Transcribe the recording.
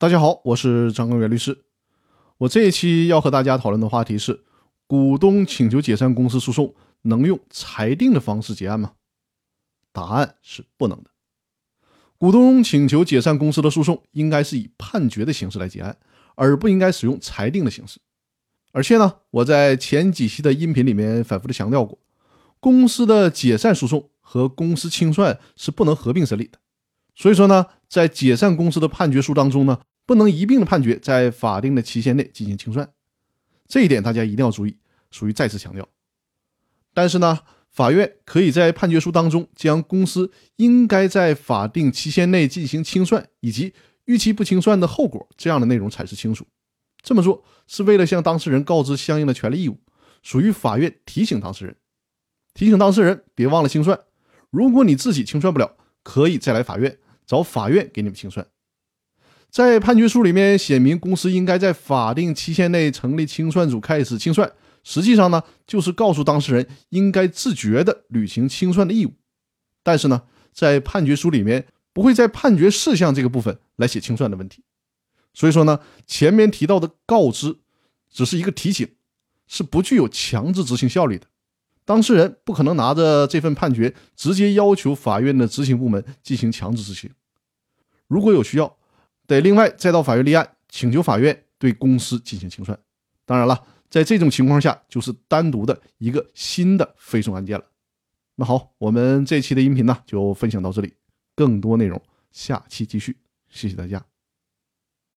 大家好，我是张根源律师。我这一期要和大家讨论的话题是：股东请求解散公司诉讼能用裁定的方式结案吗？答案是不能的。股东请求解散公司的诉讼应该是以判决的形式来结案，而不应该使用裁定的形式。而且呢，我在前几期的音频里面反复的强调过，公司的解散诉讼和公司清算是不能合并审理的。所以说呢，在解散公司的判决书当中呢。不能一并的判决在法定的期限内进行清算，这一点大家一定要注意，属于再次强调。但是呢，法院可以在判决书当中将公司应该在法定期限内进行清算以及逾期不清算的后果这样的内容阐释清楚。这么做是为了向当事人告知相应的权利义务，属于法院提醒当事人，提醒当事人别忘了清算。如果你自己清算不了，可以再来法院找法院给你们清算。在判决书里面写明，公司应该在法定期限内成立清算组开始清算。实际上呢，就是告诉当事人应该自觉地履行清算的义务。但是呢，在判决书里面不会在判决事项这个部分来写清算的问题。所以说呢，前面提到的告知只是一个提醒，是不具有强制执行效力的。当事人不可能拿着这份判决直接要求法院的执行部门进行强制执行。如果有需要，得另外再到法院立案，请求法院对公司进行清算。当然了，在这种情况下，就是单独的一个新的非讼案件了。那好，我们这期的音频呢就分享到这里，更多内容下期继续。谢谢大家。